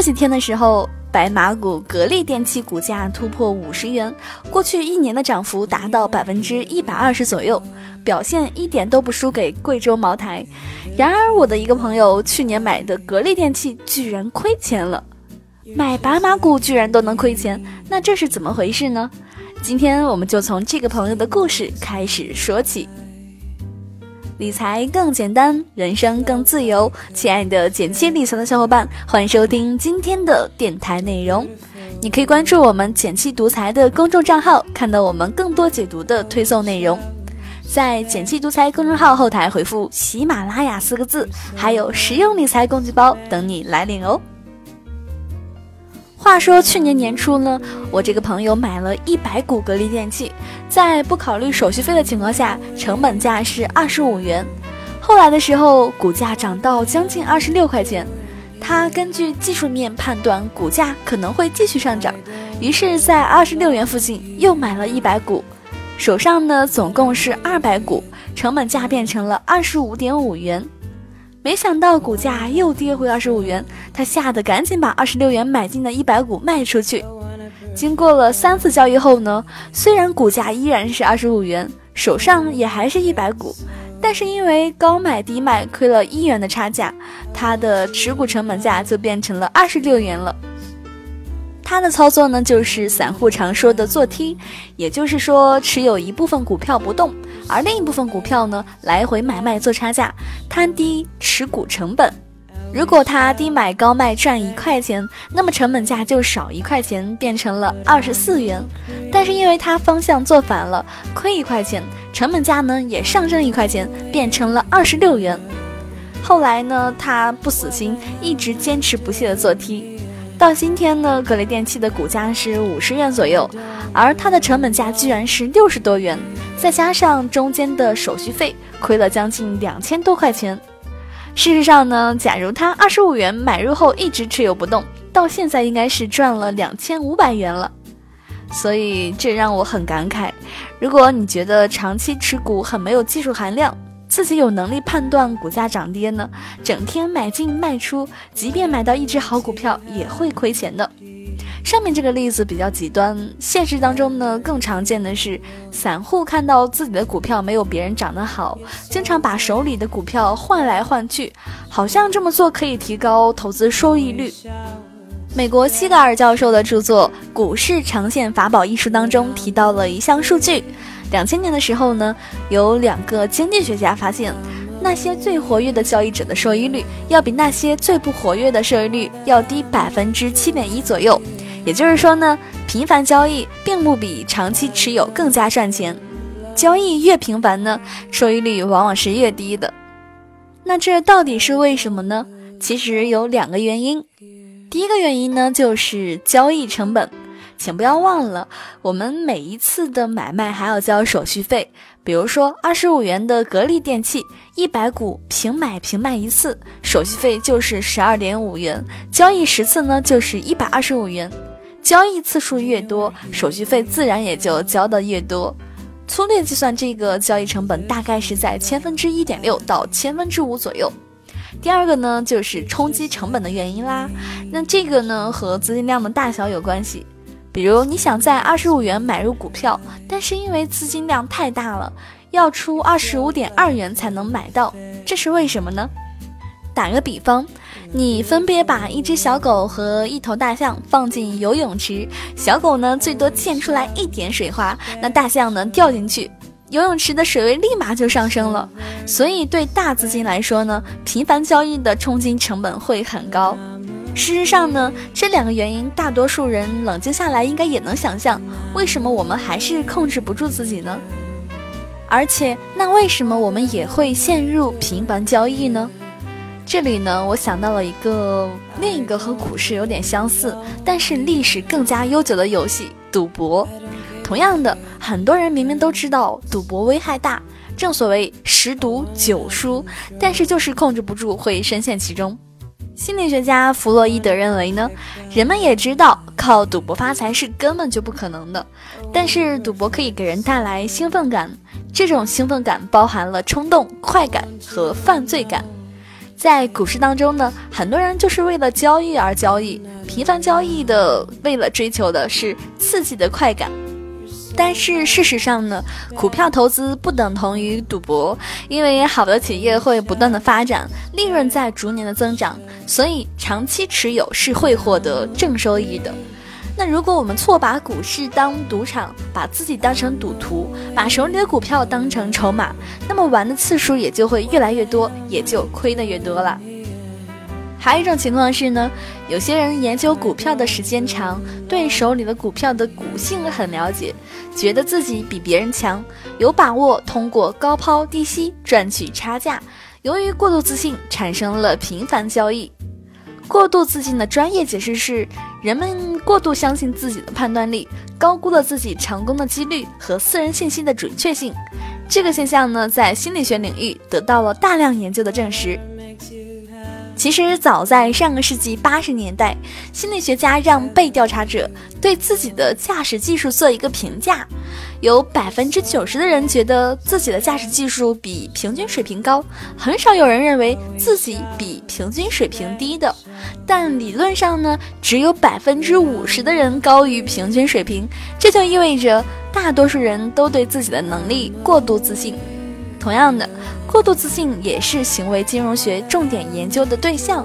这几天的时候，白马股格力电器股价突破五十元，过去一年的涨幅达到百分之一百二十左右，表现一点都不输给贵州茅台。然而，我的一个朋友去年买的格力电器居然亏钱了，买白马股居然都能亏钱，那这是怎么回事呢？今天我们就从这个朋友的故事开始说起。理财更简单，人生更自由。亲爱的简七理财的小伙伴，欢迎收听今天的电台内容。你可以关注我们简七独裁的公众账号，看到我们更多解读的推送内容。在简七独裁公众号后台回复“喜马拉雅”四个字，还有实用理财工具包等你来领哦。话说去年年初呢，我这个朋友买了一百股格力电器，在不考虑手续费的情况下，成本价是二十五元。后来的时候，股价涨到将近二十六块钱，他根据技术面判断股价可能会继续上涨，于是，在二十六元附近又买了一百股，手上呢总共是二百股，成本价变成了二十五点五元。没想到股价又跌回二十五元，他吓得赶紧把二十六元买进的一百股卖出去。经过了三次交易后呢，虽然股价依然是二十五元，手上也还是一百股，但是因为高买低卖亏了一元的差价，他的持股成本价就变成了二十六元了。他的操作呢，就是散户常说的做 T，也就是说持有一部分股票不动，而另一部分股票呢来回买卖做差价，摊低持股成本。如果他低买高卖赚一块钱，那么成本价就少一块钱，变成了二十四元。但是因为他方向做反了，亏一块钱，成本价呢也上升一块钱，变成了二十六元。后来呢，他不死心，一直坚持不懈的做 T。到今天呢，格力电器的股价是五十元左右，而它的成本价居然是六十多元，再加上中间的手续费，亏了将近两千多块钱。事实上呢，假如他二十五元买入后一直持有不动，到现在应该是赚了两千五百元了。所以这让我很感慨。如果你觉得长期持股很没有技术含量，自己有能力判断股价涨跌呢？整天买进卖出，即便买到一只好股票，也会亏钱的。上面这个例子比较极端，现实当中呢，更常见的是散户看到自己的股票没有别人涨得好，经常把手里的股票换来换去，好像这么做可以提高投资收益率。美国西格尔教授的著作《股市长线法宝》一书当中提到了一项数据。两千年的时候呢，有两个经济学家发现，那些最活跃的交易者的收益率要比那些最不活跃的收益率要低百分之七点一左右。也就是说呢，频繁交易并不比长期持有更加赚钱。交易越频繁呢，收益率往往是越低的。那这到底是为什么呢？其实有两个原因。第一个原因呢，就是交易成本。请不要忘了，我们每一次的买卖还要交手续费。比如说，二十五元的格力电器，一百股平买平卖一次，手续费就是十二点五元。交易十次呢，就是一百二十五元。交易次数越多，手续费自然也就交的越多。粗略计算，这个交易成本大概是在千分之一点六到千分之五左右。第二个呢，就是冲击成本的原因啦。那这个呢，和资金量的大小有关系。比如你想在二十五元买入股票，但是因为资金量太大了，要出二十五点二元才能买到，这是为什么呢？打个比方，你分别把一只小狗和一头大象放进游泳池，小狗呢最多溅出来一点水花，那大象呢掉进去，游泳池的水位立马就上升了。所以对大资金来说呢，频繁交易的冲金成本会很高。事实上呢，这两个原因，大多数人冷静下来应该也能想象，为什么我们还是控制不住自己呢？而且，那为什么我们也会陷入频繁交易呢？这里呢，我想到了一个另一个和股市有点相似，但是历史更加悠久的游戏——赌博。同样的，很多人明明都知道赌博危害大，正所谓十赌九输，但是就是控制不住，会深陷其中。心理学家弗洛伊德认为呢，人们也知道靠赌博发财是根本就不可能的，但是赌博可以给人带来兴奋感，这种兴奋感包含了冲动、快感和犯罪感。在股市当中呢，很多人就是为了交易而交易，频繁交易的为了追求的是刺激的快感。但是事实上呢，股票投资不等同于赌博，因为好的企业会不断的发展，利润在逐年的增长，所以长期持有是会获得正收益的。那如果我们错把股市当赌场，把自己当成赌徒，把手里的股票当成筹码，那么玩的次数也就会越来越多，也就亏的越多了。还有一种情况是呢，有些人研究股票的时间长，对手里的股票的股性很了解，觉得自己比别人强，有把握通过高抛低吸赚取差价。由于过度自信，产生了频繁交易。过度自信的专业解释是，人们过度相信自己的判断力，高估了自己成功的几率和私人信息的准确性。这个现象呢，在心理学领域得到了大量研究的证实。其实早在上个世纪八十年代，心理学家让被调查者对自己的驾驶技术做一个评价，有百分之九十的人觉得自己的驾驶技术比平均水平高，很少有人认为自己比平均水平低的。但理论上呢，只有百分之五十的人高于平均水平，这就意味着大多数人都对自己的能力过度自信。同样的。过度自信也是行为金融学重点研究的对象。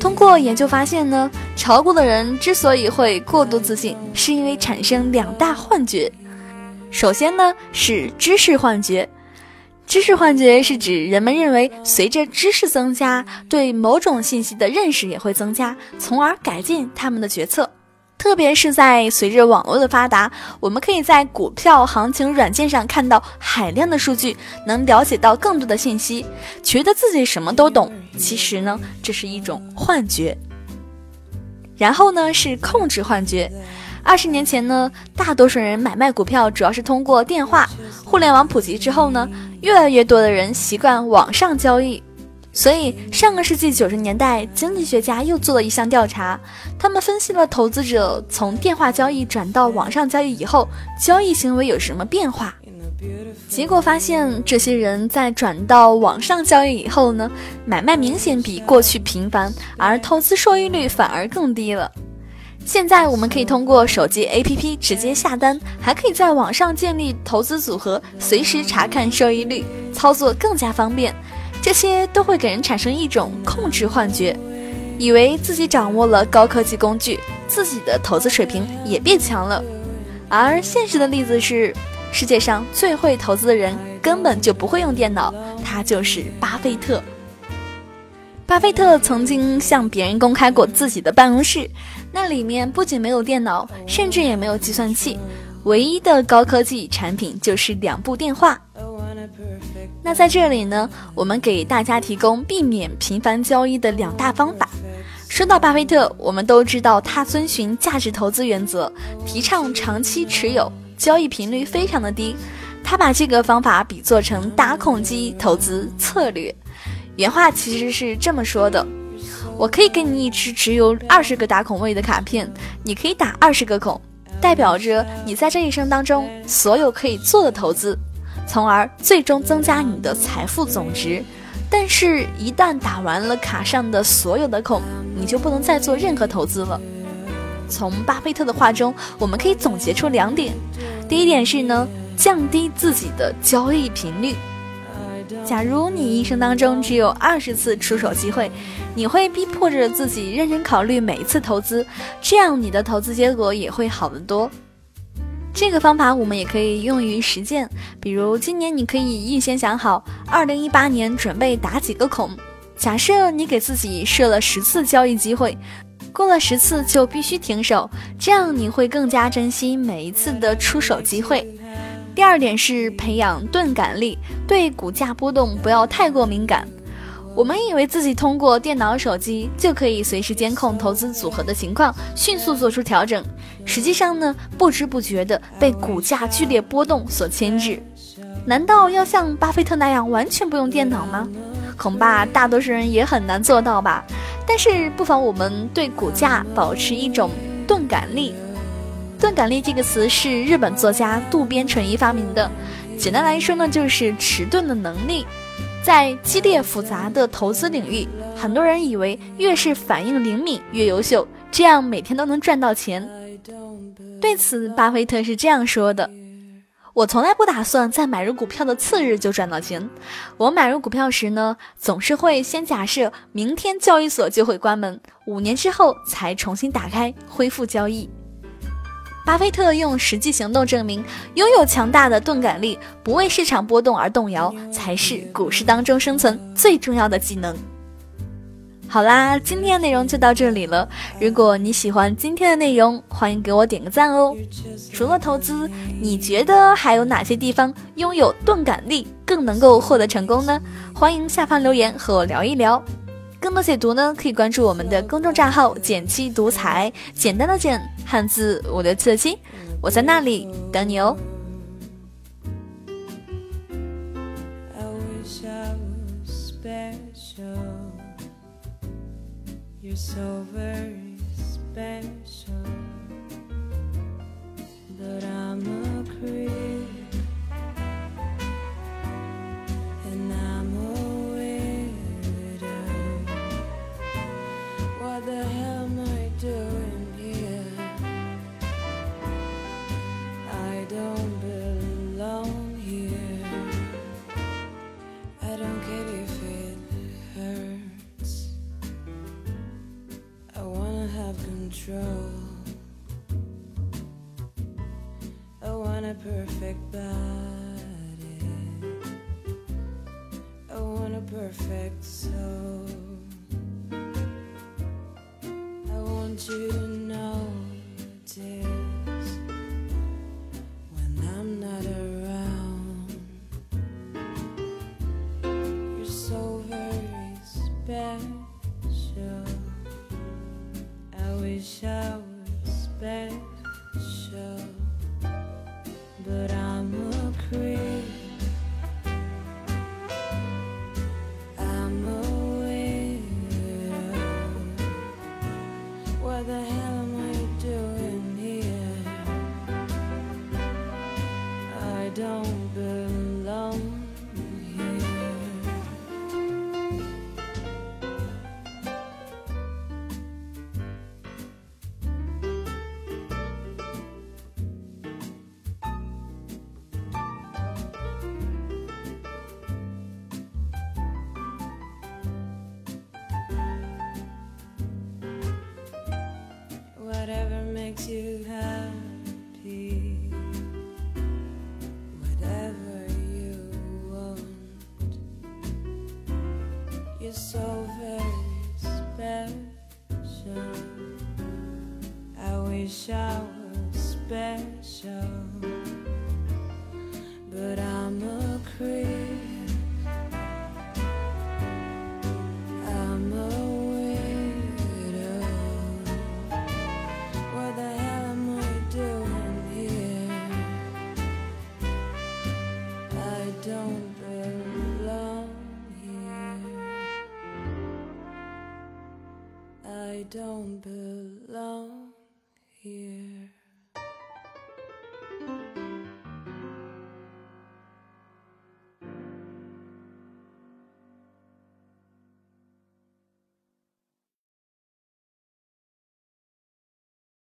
通过研究发现呢，炒股的人之所以会过度自信，是因为产生两大幻觉。首先呢是知识幻觉，知识幻觉是指人们认为随着知识增加，对某种信息的认识也会增加，从而改进他们的决策。特别是在随着网络的发达，我们可以在股票行情软件上看到海量的数据，能了解到更多的信息，觉得自己什么都懂。其实呢，这是一种幻觉。然后呢，是控制幻觉。二十年前呢，大多数人买卖股票主要是通过电话。互联网普及之后呢，越来越多的人习惯网上交易。所以，上个世纪九十年代，经济学家又做了一项调查，他们分析了投资者从电话交易转到网上交易以后，交易行为有什么变化。结果发现，这些人在转到网上交易以后呢，买卖明显比过去频繁，而投资收益率反而更低了。现在我们可以通过手机 APP 直接下单，还可以在网上建立投资组合，随时查看收益率，操作更加方便。这些都会给人产生一种控制幻觉，以为自己掌握了高科技工具，自己的投资水平也变强了。而现实的例子是，世界上最会投资的人根本就不会用电脑，他就是巴菲特。巴菲特曾经向别人公开过自己的办公室，那里面不仅没有电脑，甚至也没有计算器，唯一的高科技产品就是两部电话。那在这里呢，我们给大家提供避免频繁交易的两大方法。说到巴菲特，我们都知道他遵循价值投资原则，提倡长期持有，交易频率非常的低。他把这个方法比作成打孔机投资策略。原话其实是这么说的：我可以给你一支只有二十个打孔位的卡片，你可以打二十个孔，代表着你在这一生当中所有可以做的投资。从而最终增加你的财富总值，但是，一旦打完了卡上的所有的孔，你就不能再做任何投资了。从巴菲特的话中，我们可以总结出两点：第一点是呢，降低自己的交易频率。假如你一生当中只有二十次出手机会，你会逼迫着自己认真考虑每一次投资，这样你的投资结果也会好得多。这个方法我们也可以用于实践，比如今年你可以预先想好，二零一八年准备打几个孔。假设你给自己设了十次交易机会，过了十次就必须停手，这样你会更加珍惜每一次的出手机会。第二点是培养钝感力，对股价波动不要太过敏感。我们以为自己通过电脑、手机就可以随时监控投资组合的情况，迅速做出调整。实际上呢，不知不觉的被股价剧烈波动所牵制。难道要像巴菲特那样完全不用电脑吗？恐怕大多数人也很难做到吧。但是不妨我们对股价保持一种钝感力。钝感力这个词是日本作家渡边淳一发明的，简单来说呢，就是迟钝的能力。在激烈复杂的投资领域，很多人以为越是反应灵敏越优秀，这样每天都能赚到钱。对此，巴菲特是这样说的：“我从来不打算在买入股票的次日就赚到钱。我买入股票时呢，总是会先假设明天交易所就会关门，五年之后才重新打开恢复交易。”巴菲特用实际行动证明，拥有强大的钝感力，不为市场波动而动摇，才是股市当中生存最重要的技能。好啦，今天的内容就到这里了。如果你喜欢今天的内容，欢迎给我点个赞哦。除了投资，你觉得还有哪些地方拥有钝感力更能够获得成功呢？欢迎下方留言和我聊一聊。更多解读呢，可以关注我们的公众账号“简七独裁”，简单的简，汉字五六七的七，我在那里等你哦。perfect perfect soul. I want you so very special. I wish I was special.